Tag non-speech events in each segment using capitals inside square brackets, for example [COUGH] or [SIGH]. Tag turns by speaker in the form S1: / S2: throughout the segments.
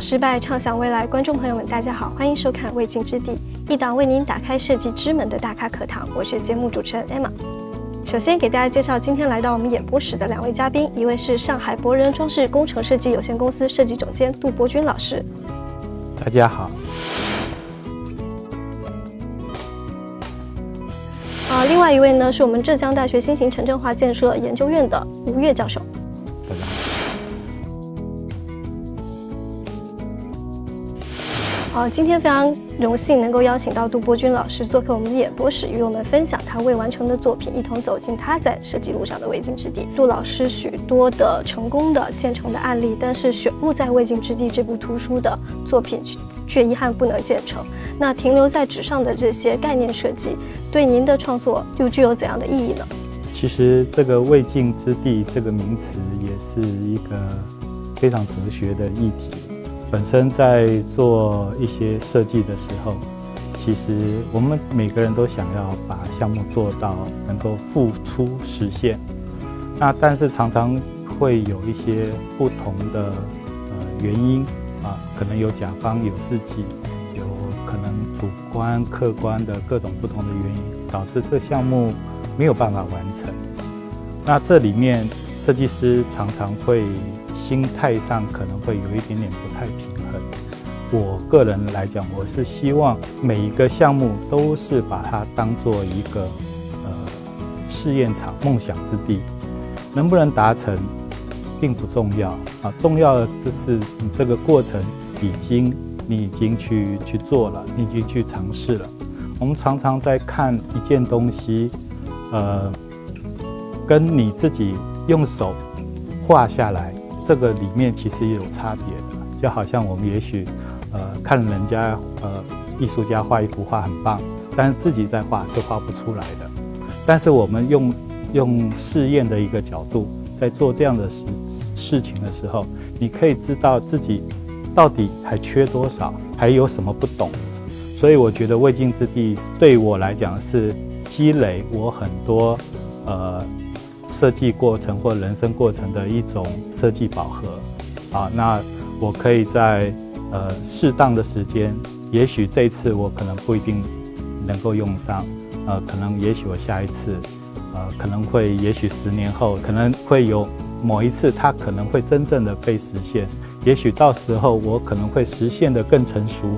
S1: 失败，畅想未来。观众朋友们，大家好，欢迎收看《未尽之地》，一档为您打开设计之门的大咖课堂。我是节目主持人 Emma。首先给大家介绍今天来到我们演播室的两位嘉宾，一位是上海博仁装饰工程设计有限公司设计总监杜伯军老师。
S2: 大家好。
S1: 啊，另外一位呢是我们浙江大学新型城镇化建设研究院的吴越教授。
S2: 好，
S1: 今天非常荣幸能够邀请到杜伯军老师做客我们的演播室，与我们分享他未完成的作品，一同走进他在设计路上的未尽之地。杜老师许多的成功的建成的案例，但是选入在《未尽之地》这部图书的作品却遗憾不能建成。那停留在纸上的这些概念设计，对您的创作又具有怎样的意义呢？
S2: 其实这个“未尽之地”这个名词也是一个非常哲学的议题。本身在做一些设计的时候，其实我们每个人都想要把项目做到能够付出实现。那但是常常会有一些不同的呃原因啊，可能有甲方有自己，有可能主观客观的各种不同的原因，导致这个项目没有办法完成。那这里面设计师常常会。心态上可能会有一点点不太平衡。我个人来讲，我是希望每一个项目都是把它当做一个呃试验场、梦想之地。能不能达成并不重要啊，重要的就是你这个过程已经你已经去去做了，你已经去尝试了。我们常常在看一件东西，呃，跟你自己用手画下来。这个里面其实也有差别的，就好像我们也许，呃，看人家呃艺术家画一幅画很棒，但是自己在画是画不出来的。但是我们用用试验的一个角度，在做这样的事事情的时候，你可以知道自己到底还缺多少，还有什么不懂。所以我觉得未尽之地对我来讲是积累我很多呃。设计过程或人生过程的一种设计饱和，啊，那我可以在呃适当的时间，也许这次我可能不一定能够用上，呃，可能也许我下一次，呃，可能会也许十年后可能会有某一次它可能会真正的被实现，也许到时候我可能会实现的更成熟，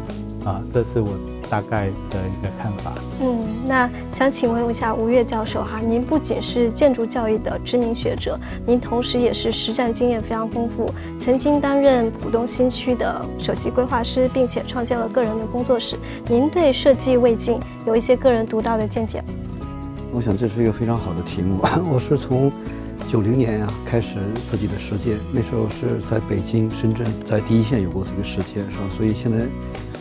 S2: 啊，这是我。大概的一个看法。
S1: 嗯，那想请问一下吴越教授哈，您不仅是建筑教育的知名学者，您同时也是实战经验非常丰富，曾经担任浦东新区的首席规划师，并且创建了个人的工作室。您对设计未尽有一些个人独到的见解？
S3: 我想这是一个非常好的题目。[LAUGHS] 我是从九零年啊开始自己的实践，那时候是在北京、深圳，在第一线有过这个实践，是吧？所以现在。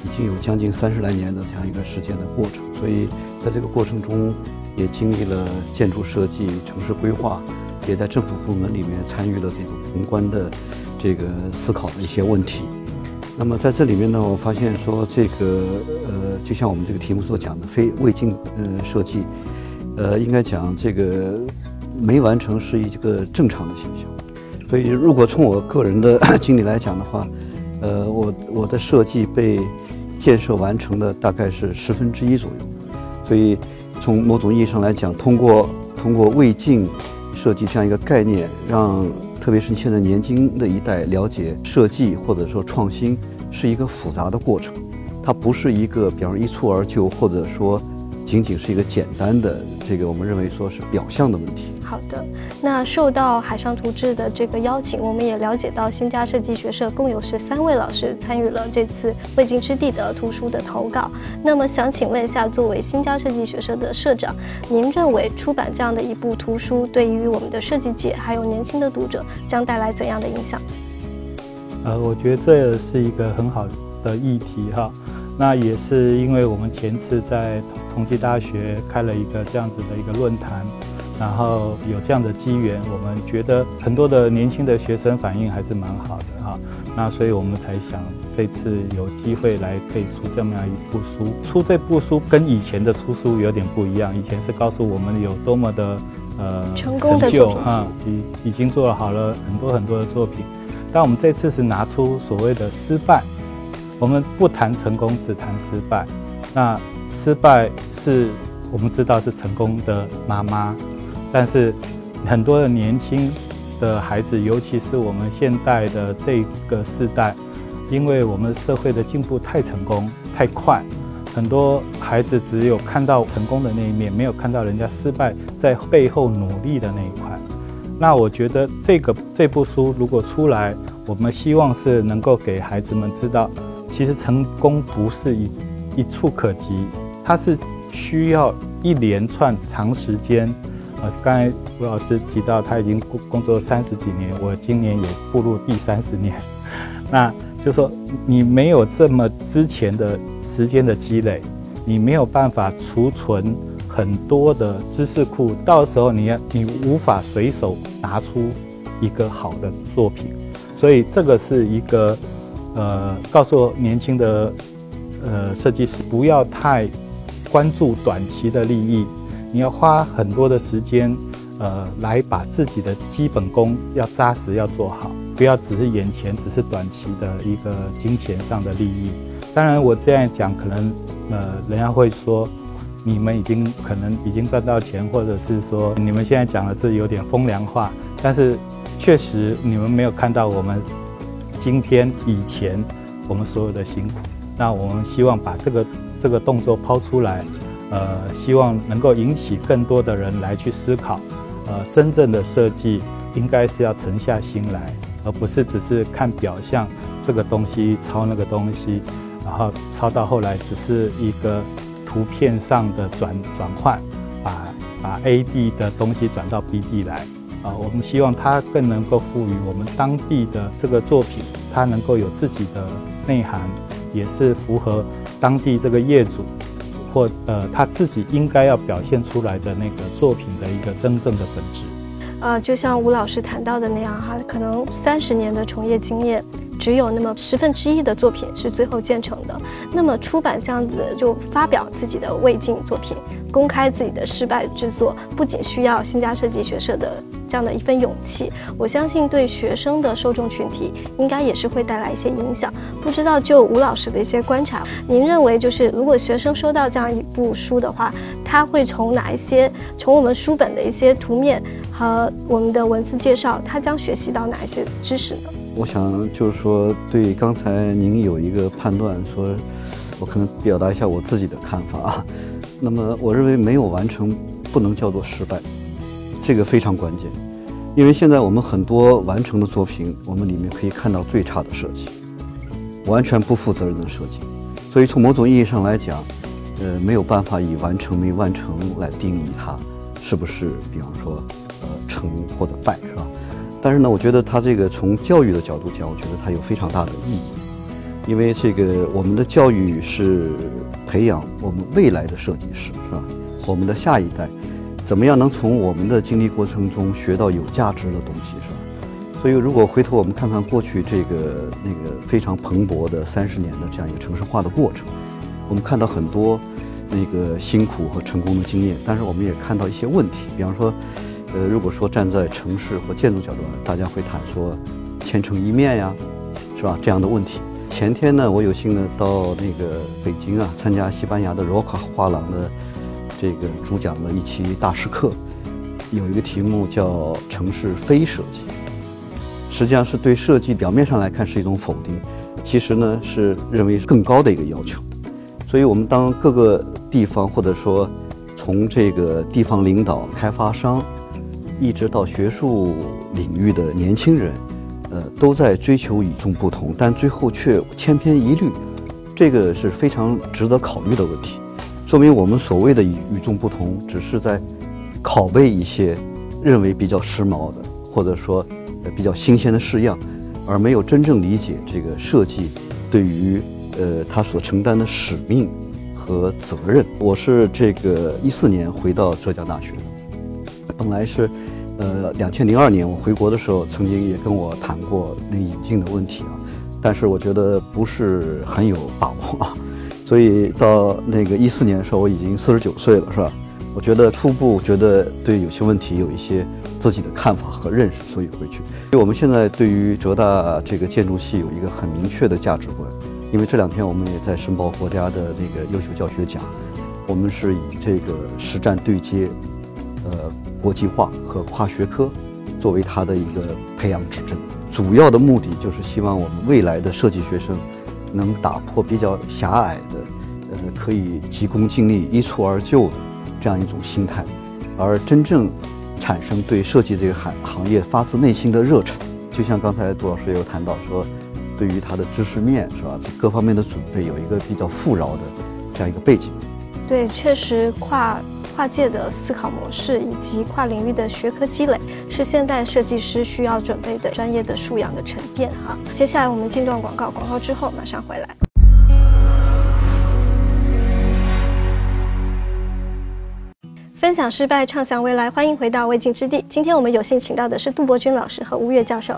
S3: 已经有将近三十来年的这样一个实践的过程，所以在这个过程中，也经历了建筑设计、城市规划，也在政府部门里面参与了这种宏观的这个思考的一些问题。那么在这里面呢，我发现说这个呃，就像我们这个题目所讲的，非未尽呃设计，呃，应该讲这个没完成是一个正常的现象。所以如果从我个人的 [COUGHS] 经历来讲的话，呃，我我的设计被建设完成的大概是十分之一左右，所以从某种意义上来讲，通过通过未尽设计这样一个概念，让特别是现在年轻的一代了解设计或者说创新是一个复杂的过程，它不是一个比方说一蹴而就，或者说仅仅是一个简单的这个我们认为说是表象的问题。
S1: 好的，那受到海上图志的这个邀请，我们也了解到新家设计学社共有十三位老师参与了这次未尽之地的图书的投稿。那么想请问一下，作为新家设计学社的社长，您认为出版这样的一部图书，对于我们的设计界还有年轻的读者将带来怎样的影响？
S2: 呃，我觉得这是一个很好的议题哈。那也是因为我们前次在同济大学开了一个这样子的一个论坛。然后有这样的机缘，我们觉得很多的年轻的学生反应还是蛮好的哈。那所以我们才想这次有机会来可以出这么样一部书。出这部书跟以前的出书有点不一样，以前是告诉我们有多么的
S1: 呃
S2: 成就哈，已已经做了好了很多很多的作品。但我们这次是拿出所谓的失败，我们不谈成功，只谈失败。那失败是我们知道是成功的妈妈，但是很多的年轻的孩子，尤其是我们现代的这个世代，因为我们社会的进步太成功太快，很多孩子只有看到成功的那一面，没有看到人家失败在背后努力的那一块。那我觉得这个这部书如果出来，我们希望是能够给孩子们知道，其实成功不是一一触可及，它是需要一连串长时间。呃，刚才吴老师提到他已经工工作三十几年，我今年也步入第三十年，[LAUGHS] 那就说你没有这么之前的时间的积累，你没有办法储存。很多的知识库，到时候你要你无法随手拿出一个好的作品，所以这个是一个呃，告诉年轻的呃设计师不要太关注短期的利益，你要花很多的时间呃来把自己的基本功要扎实要做好，不要只是眼前只是短期的一个金钱上的利益。当然我这样讲可能呃人家会说。你们已经可能已经赚到钱，或者是说你们现在讲的这有点风凉话，但是确实你们没有看到我们今天以前我们所有的辛苦。那我们希望把这个这个动作抛出来，呃，希望能够引起更多的人来去思考，呃，真正的设计应该是要沉下心来，而不是只是看表象，这个东西抄那个东西，然后抄到后来只是一个。图片上的转转换，把把 A D 的东西转到 B D 来啊，我们希望它更能够赋予我们当地的这个作品，它能够有自己的内涵，也是符合当地这个业主或呃他自己应该要表现出来的那个作品的一个真正的本质。
S1: 呃，就像吴老师谈到的那样哈，可能三十年的从业经验。只有那么十分之一的作品是最后建成的。那么出版这样子就发表自己的未尽作品，公开自己的失败之作，不仅需要新加设计学社的这样的一份勇气，我相信对学生的受众群体应该也是会带来一些影响。不知道就吴老师的一些观察，您认为就是如果学生收到这样一部书的话，他会从哪一些从我们书本的一些图面和我们的文字介绍，他将学习到哪一些知识呢？
S3: 我想就是说，对刚才您有一个判断，说我可能表达一下我自己的看法啊。那么，我认为没有完成不能叫做失败，这个非常关键。因为现在我们很多完成的作品，我们里面可以看到最差的设计，完全不负责任的设计。所以从某种意义上来讲，呃，没有办法以完成没完成来定义它是不是，比方说，呃，成或者败，但是呢，我觉得他这个从教育的角度讲，我觉得它有非常大的意义，因为这个我们的教育是培养我们未来的设计师，是吧？我们的下一代怎么样能从我们的经历过程中学到有价值的东西，是吧？所以，如果回头我们看看过去这个那个非常蓬勃的三十年的这样一个城市化的过程，我们看到很多那个辛苦和成功的经验，但是我们也看到一些问题，比方说。呃，如果说站在城市或建筑角度，大家会谈说千城一面呀，是吧？这样的问题。前天呢，我有幸呢到那个北京啊，参加西班牙的罗卡画廊的这个主讲的一期大师课，有一个题目叫“城市非设计”，实际上是对设计表面上来看是一种否定，其实呢是认为更高的一个要求。所以，我们当各个地方或者说从这个地方领导、开发商。一直到学术领域的年轻人，呃，都在追求与众不同，但最后却千篇一律，这个是非常值得考虑的问题。说明我们所谓的与与众不同，只是在拷贝一些认为比较时髦的，或者说比较新鲜的式样，而没有真正理解这个设计对于呃他所承担的使命和责任。我是这个一四年回到浙江大学，本来是。呃，两千零二年我回国的时候，曾经也跟我谈过那引进的问题啊，但是我觉得不是很有把握啊，所以到那个一四年的时候，我已经四十九岁了，是吧？我觉得初步觉得对有些问题有一些自己的看法和认识，所以回去。因为我们现在对于浙大这个建筑系有一个很明确的价值观，因为这两天我们也在申报国家的那个优秀教学奖，我们是以这个实战对接，呃，国际化和跨学科作为它的一个培养指针。主要的目的就是希望我们未来的设计学生能打破比较狭隘的，呃，可以急功近利、一蹴而就的。这样一种心态，而真正产生对设计这个行行业发自内心的热忱，就像刚才杜老师也有谈到说，对于他的知识面是吧，各方面的准备有一个比较富饶的这样一个背景。
S1: 对，确实跨跨界的思考模式以及跨领域的学科积累，是现代设计师需要准备的专业的素养的沉淀哈。接下来我们进段广告，广告之后马上回来。分享失败，畅想未来。欢迎回到未尽之地。今天我们有幸请到的是杜伯君老师和吴越教授。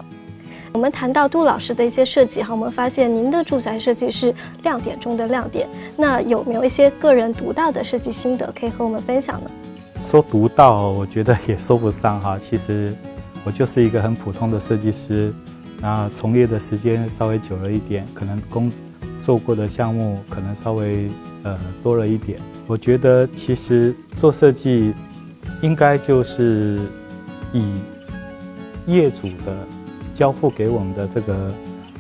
S1: 我们谈到杜老师的一些设计哈，我们发现您的住宅设计是亮点中的亮点。那有没有一些个人独到的设计心得可以和我们分享呢？
S2: 说独到，我觉得也说不上哈。其实我就是一个很普通的设计师，那从业的时间稍微久了一点，可能工做过的项目可能稍微呃多了一点。我觉得其实做设计，应该就是以业主的交付给我们的这个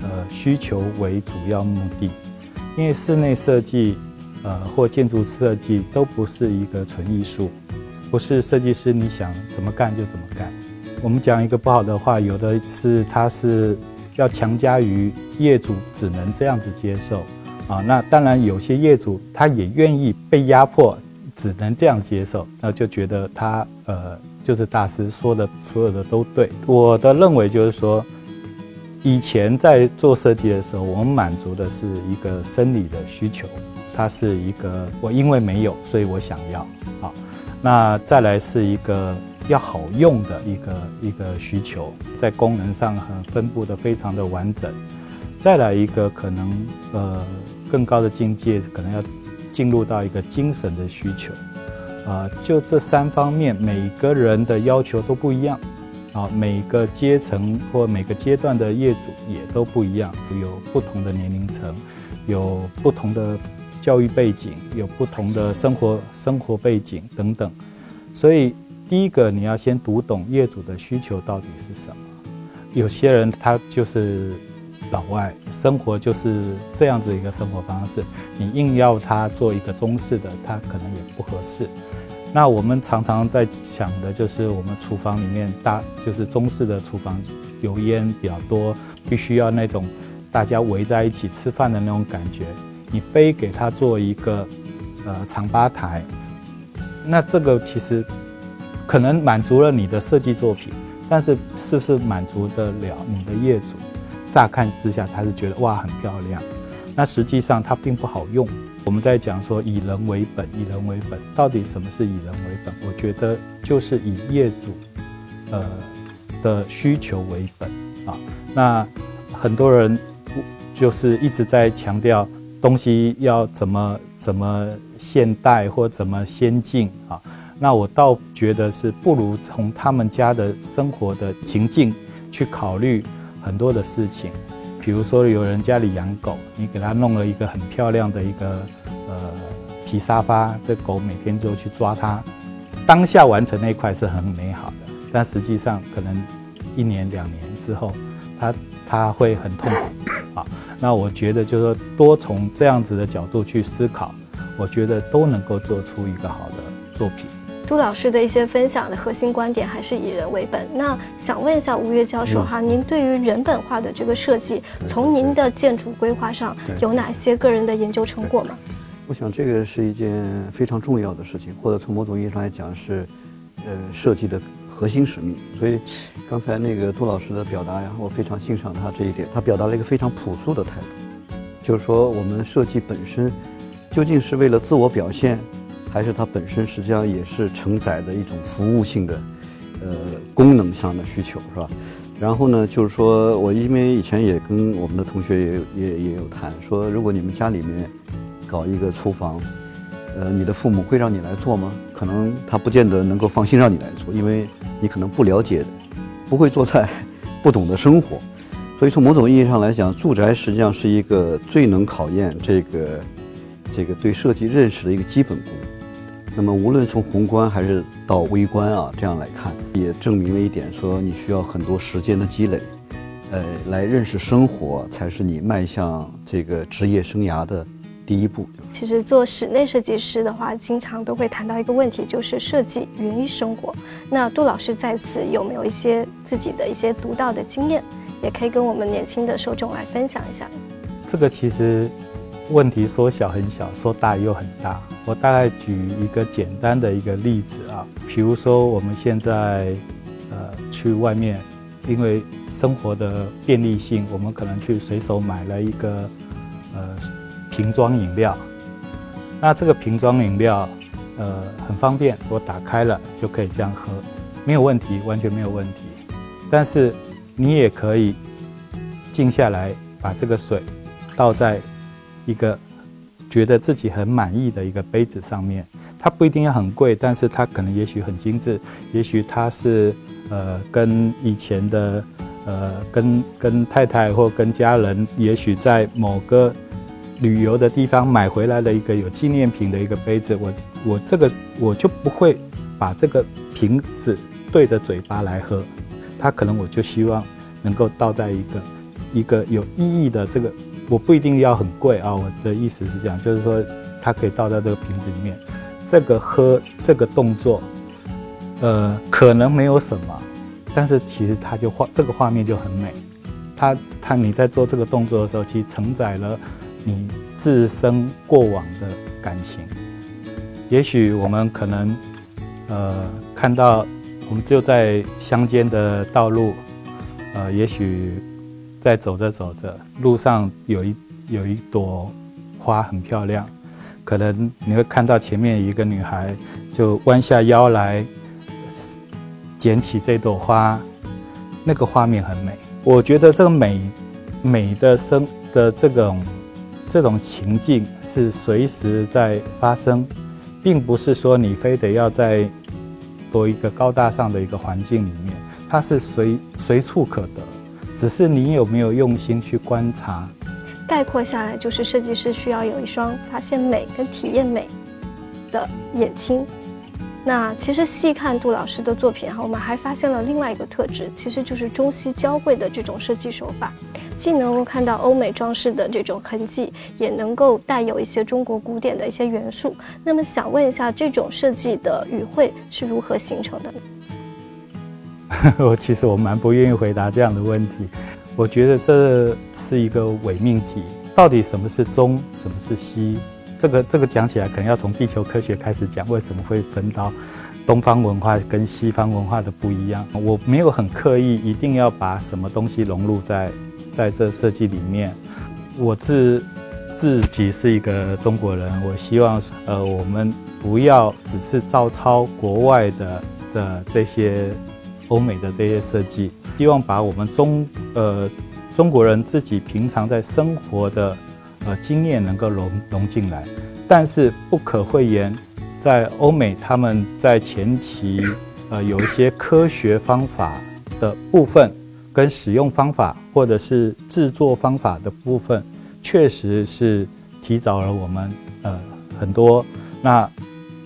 S2: 呃需求为主要目的，因为室内设计呃或建筑设计都不是一个纯艺术，不是设计师你想怎么干就怎么干。我们讲一个不好的话，有的是他是要强加于业主只能这样子接受。啊，那当然有些业主他也愿意被压迫，只能这样接受，那就觉得他呃就是大师说的所有的都对。我的认为就是说，以前在做设计的时候，我们满足的是一个生理的需求，它是一个我因为没有，所以我想要。好，那再来是一个要好用的一个一个需求，在功能上很分布的非常的完整。再来一个可能呃。更高的境界可能要进入到一个精神的需求，啊，就这三方面，每个人的要求都不一样，啊，每个阶层或每个阶段的业主也都不一样，有不同的年龄层，有不同的教育背景，有不同的生活生活背景等等，所以第一个你要先读懂业主的需求到底是什么，有些人他就是。老外生活就是这样子一个生活方式，你硬要他做一个中式的，他可能也不合适。那我们常常在想的就是，我们厨房里面大就是中式的厨房，油烟比较多，必须要那种大家围在一起吃饭的那种感觉。你非给他做一个呃长吧台，那这个其实可能满足了你的设计作品，但是是不是满足得了你的业主？乍看之下，他是觉得哇很漂亮，那实际上它并不好用。我们在讲说以人为本，以人为本，到底什么是以人为本？我觉得就是以业主，呃的需求为本啊。那很多人就是一直在强调东西要怎么怎么现代或怎么先进啊。那我倒觉得是不如从他们家的生活的情境去考虑。很多的事情，比如说有人家里养狗，你给他弄了一个很漂亮的一个呃皮沙发，这狗每天就去抓它，当下完成那一块是很美好的，但实际上可能一年两年之后，它它会很痛苦啊。那我觉得就是说多从这样子的角度去思考，我觉得都能够做出一个好的作品。
S1: 杜老师的一些分享的核心观点还是以人为本。那想问一下吴越教授哈，您对于人本化的这个设计，从您的建筑规划上有哪些个人的研究成果吗？
S3: 我想这个是一件非常重要的事情，或者从某种意义上来讲是，呃，设计的核心使命。所以刚才那个杜老师的表达呀，我非常欣赏他这一点，他表达了一个非常朴素的态度，就是说我们设计本身究竟是为了自我表现。还是它本身实际上也是承载的一种服务性的，呃，功能上的需求，是吧？然后呢，就是说我因为以前也跟我们的同学也也也有谈，说如果你们家里面搞一个厨房，呃，你的父母会让你来做吗？可能他不见得能够放心让你来做，因为你可能不了解，不会做菜，不懂得生活。所以从某种意义上来讲，住宅实际上是一个最能考验这个这个对设计认识的一个基本功。那么无论从宏观还是到微观啊，这样来看，也证明了一点，说你需要很多时间的积累，呃，来认识生活，才是你迈向这个职业生涯的第一步。
S1: 其实做室内设计师的话，经常都会谈到一个问题，就是设计源于生活。那杜老师在此有没有一些自己的一些独到的经验，也可以跟我们年轻的受众来分享一下？
S2: 这个其实问题说小很小，说大又很大。我大概举一个简单的一个例子啊，比如说我们现在呃去外面，因为生活的便利性，我们可能去随手买了一个呃瓶装饮料。那这个瓶装饮料，呃，很方便，我打开了就可以这样喝，没有问题，完全没有问题。但是你也可以静下来，把这个水倒在一个觉得自己很满意的一个杯子上面。它不一定要很贵，但是它可能也许很精致，也许它是呃跟以前的呃跟跟太太或跟家人，也许在某个。旅游的地方买回来的一个有纪念品的一个杯子，我我这个我就不会把这个瓶子对着嘴巴来喝，它可能我就希望能够倒在一个一个有意义的这个，我不一定要很贵啊，我的意思是这样，就是说它可以倒在这个瓶子里面，这个喝这个动作，呃，可能没有什么，但是其实它就画这个画面就很美，它它你在做这个动作的时候，其实承载了。你自身过往的感情，也许我们可能，呃，看到我们就在乡间的道路，呃，也许在走着走着，路上有一有一朵花很漂亮，可能你会看到前面一个女孩就弯下腰来捡起这朵花，那个画面很美。我觉得这个美美的生的这种。这种情境是随时在发生，并不是说你非得要在多一个高大上的一个环境里面，它是随随处可得，只是你有没有用心去观察。
S1: 概括下来，就是设计师需要有一双发现美跟体验美的眼睛。那其实细看杜老师的作品哈，我们还发现了另外一个特质，其实就是中西交汇的这种设计手法。既能够看到欧美装饰的这种痕迹，也能够带有一些中国古典的一些元素。那么想问一下，这种设计的语汇是如何形成的？[LAUGHS]
S2: 我其实我蛮不愿意回答这样的问题。我觉得这是一个伪命题。到底什么是中，什么是西？这个这个讲起来可能要从地球科学开始讲，为什么会分到东方文化跟西方文化的不一样？我没有很刻意一定要把什么东西融入在。在这设计里面，我自自己是一个中国人，我希望呃，我们不要只是照抄国外的的这些欧美的这些设计，希望把我们中呃中国人自己平常在生活的呃经验能够融融进来，但是不可讳言，在欧美他们在前期呃有一些科学方法的部分。跟使用方法或者是制作方法的部分，确实是提早了我们呃很多。那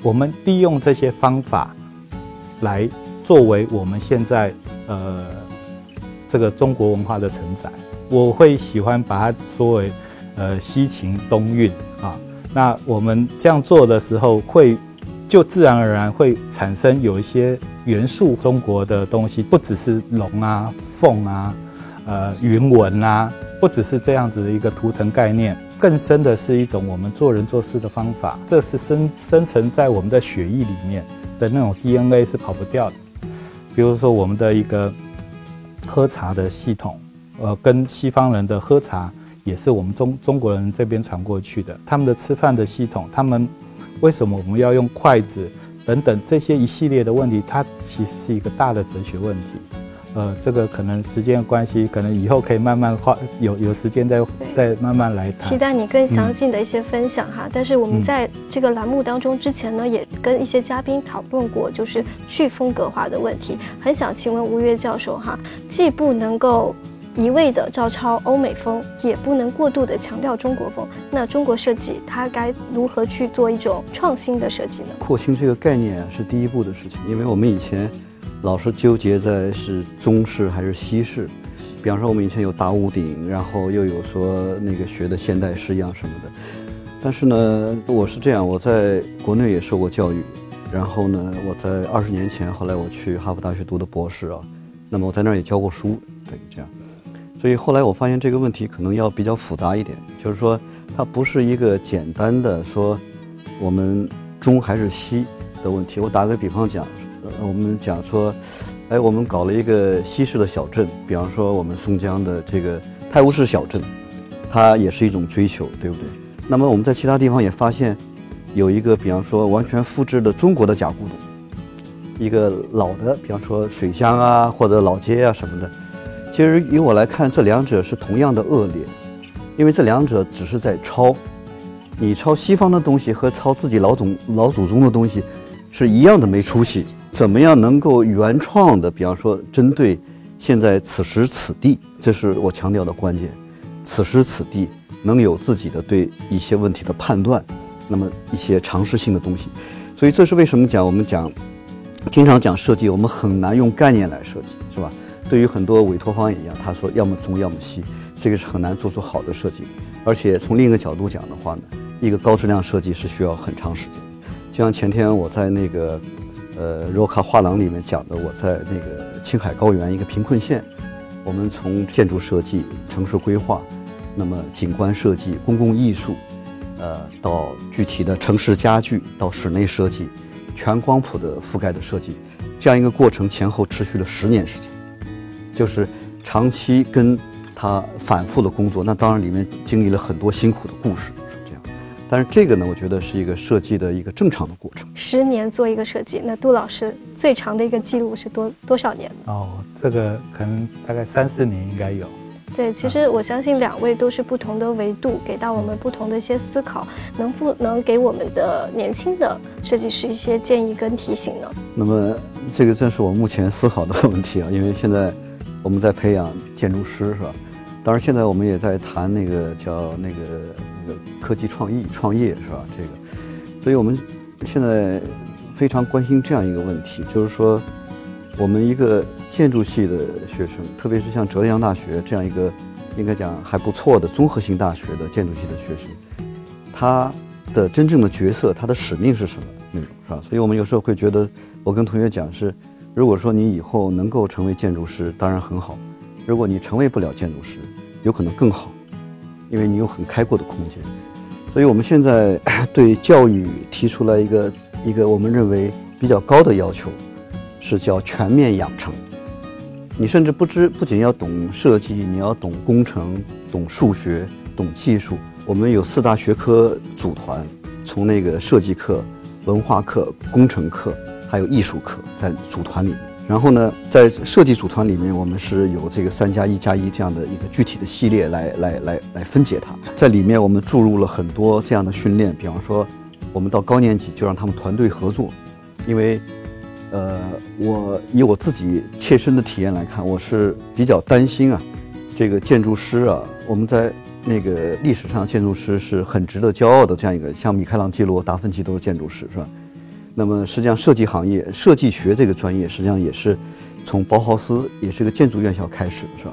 S2: 我们利用这些方法来作为我们现在呃这个中国文化的承载。我会喜欢把它说为呃西秦东运啊。那我们这样做的时候，会就自然而然会产生有一些元素中国的东西，不只是龙啊。凤啊，呃，云纹啊，不只是这样子的一个图腾概念，更深的是一种我们做人做事的方法，这是深深层在我们的血液里面的那种 DNA 是跑不掉的。比如说我们的一个喝茶的系统，呃，跟西方人的喝茶也是我们中中国人这边传过去的。他们的吃饭的系统，他们为什么我们要用筷子等等这些一系列的问题，它其实是一个大的哲学问题。呃，这个可能时间关系，可能以后可以慢慢花有有时间再再慢慢来谈。
S1: 期待你更详尽的一些分享哈。但是我们在这个栏目当中之前呢，也跟一些嘉宾讨论过，就是去风格化的问题。很想请问吴越教授哈，既不能够。一味的照抄欧美风，也不能过度的强调中国风。那中国设计它该如何去做一种创新的设计呢？
S3: 扩新这个概念是第一步的事情，因为我们以前老是纠结在是中式还是西式。比方说，我们以前有大屋顶，然后又有说那个学的现代式样什么的。但是呢，我是这样，我在国内也受过教育，然后呢，我在二十年前，后来我去哈佛大学读的博士啊，那么我在那儿也教过书，对，这样。所以后来我发现这个问题可能要比较复杂一点，就是说它不是一个简单的说我们中还是西的问题。我打个比方讲，我们讲说，哎，我们搞了一个西式的小镇，比方说我们松江的这个泰晤士小镇，它也是一种追求，对不对？那么我们在其他地方也发现有一个，比方说完全复制的中国的假古董，一个老的，比方说水乡啊或者老街啊什么的。其实以我来看，这两者是同样的恶劣，因为这两者只是在抄。你抄西方的东西和抄自己老祖老祖宗的东西是一样的没出息。怎么样能够原创的，比方说针对现在此时此地，这是我强调的关键。此时此地能有自己的对一些问题的判断，那么一些常识性的东西。所以这是为什么讲我们讲经常讲设计，我们很难用概念来设计，是吧？对于很多委托方也一样，他说要么中要么西，这个是很难做出好的设计。而且从另一个角度讲的话呢，一个高质量设计是需要很长时间。就像前天我在那个呃柔卡画廊里面讲的，我在那个青海高原一个贫困县，我们从建筑设计、城市规划，那么景观设计、公共艺术，呃，到具体的城市家具，到室内设计，全光谱的覆盖的设计，这样一个过程前后持续了十年时间。就是长期跟他反复的工作，那当然里面经历了很多辛苦的故事，但是这个呢，我觉得是一个设计的一个正常的过程。
S1: 十年做一个设计，那杜老师最长的一个记录是多多少年？
S2: 哦，这个可能大概三四年应该有。
S1: 对，其实我相信两位都是不同的维度，给到我们不同的一些思考，能不能给我们的年轻的设计师一些建议跟提醒呢？
S3: 那么这个正是我目前思考的问题啊，因为现在。我们在培养建筑师是吧？当然，现在我们也在谈那个叫那个那个科技创意创业是吧？这个，所以我们现在非常关心这样一个问题，就是说，我们一个建筑系的学生，特别是像浙江大学这样一个应该讲还不错的综合性大学的建筑系的学生，他的真正的角色，他的使命是什么？那种是吧？所以我们有时候会觉得，我跟同学讲是。如果说你以后能够成为建筑师，当然很好；如果你成为不了建筑师，有可能更好，因为你有很开阔的空间。所以我们现在 [COUGHS] 对教育提出来一个一个我们认为比较高的要求，是叫全面养成。你甚至不知不仅要懂设计，你要懂工程、懂数学、懂技术。我们有四大学科组团，从那个设计课、文化课、工程课。还有艺术课在组团里面，然后呢，在设计组团里面，我们是有这个三加一加一这样的一个具体的系列来来来来分解它。在里面，我们注入了很多这样的训练，比方说，我们到高年级就让他们团队合作，因为，呃，我以我自己切身的体验来看，我是比较担心啊，这个建筑师啊，我们在那个历史上，建筑师是很值得骄傲的这样一个，像米开朗基罗、达芬奇都是建筑师，是吧？那么实际上，设计行业、设计学这个专业，实际上也是从包豪斯，也是个建筑院校开始，是吧？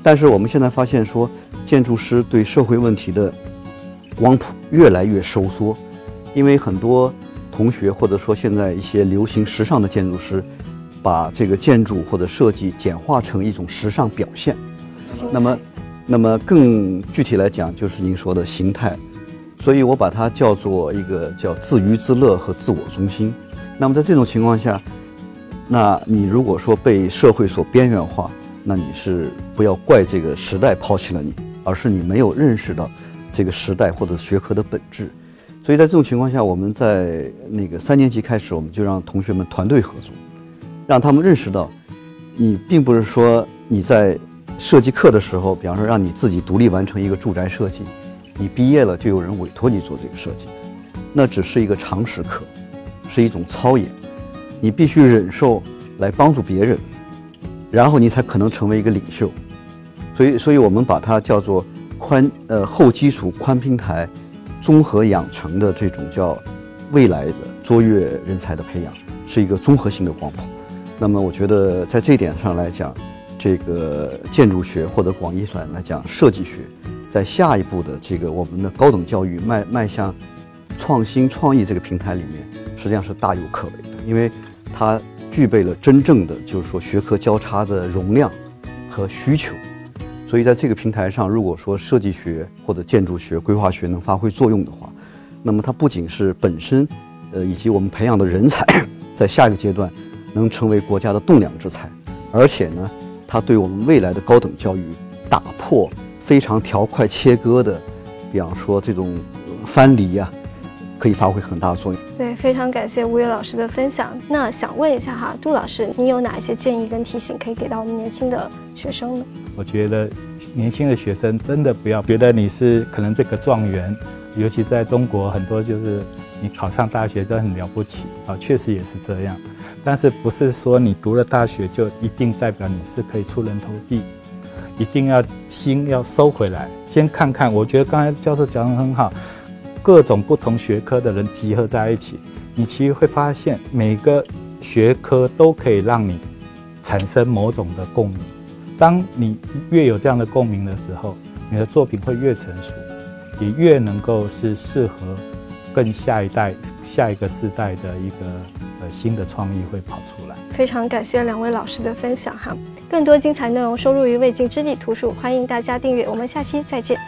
S3: 但是我们现在发现说，建筑师对社会问题的光谱越来越收缩，因为很多同学或者说现在一些流行时尚的建筑师，把这个建筑或者设计简化成一种时尚表现。那么，那么更具体来讲，就是您说的形态。所以我把它叫做一个叫自娱自乐和自我中心。那么在这种情况下，那你如果说被社会所边缘化，那你是不要怪这个时代抛弃了你，而是你没有认识到这个时代或者学科的本质。所以在这种情况下，我们在那个三年级开始，我们就让同学们团队合作，让他们认识到你并不是说你在设计课的时候，比方说让你自己独立完成一个住宅设计，你毕业了就有人委托你做这个设计，那只是一个常识课，是一种操演，你必须忍受来帮助别人，然后你才可能成为一个领袖。所以，所以我们把它叫做宽呃后基础宽平台综合养成的这种叫未来的卓越人才的培养，是一个综合性的光谱。那么，我觉得在这点上来讲，这个建筑学或者广义上来讲设计学，在下一步的这个我们的高等教育迈迈向创新创意这个平台里面，实际上是大有可为的，因为它具备了真正的就是说学科交叉的容量和需求。所以，在这个平台上，如果说设计学或者建筑学、规划学能发挥作用的话，那么它不仅是本身，呃，以及我们培养的人才，在下一个阶段能成为国家的栋梁之才，而且呢，它对我们未来的高等教育打破非常条块切割的，比方说这种藩篱呀。可以发挥很大的作用。
S1: 对，非常感谢吴越老师的分享。那想问一下哈，杜老师，你有哪一些建议跟提醒可以给到我们年轻的学生呢？
S2: 我觉得年轻的学生真的不要觉得你是可能这个状元，尤其在中国很多就是你考上大学都很了不起啊，确实也是这样。但是不是说你读了大学就一定代表你是可以出人头地？一定要心要收回来，先看看。我觉得刚才教授讲的很好。各种不同学科的人集合在一起，你其实会发现每个学科都可以让你产生某种的共鸣。当你越有这样的共鸣的时候，你的作品会越成熟，也越能够是适合更下一代、下一个世代的一个呃新的创意会跑出来。
S1: 非常感谢两位老师的分享哈，更多精彩内容收录于未尽之地图书，欢迎大家订阅。我们下期再见。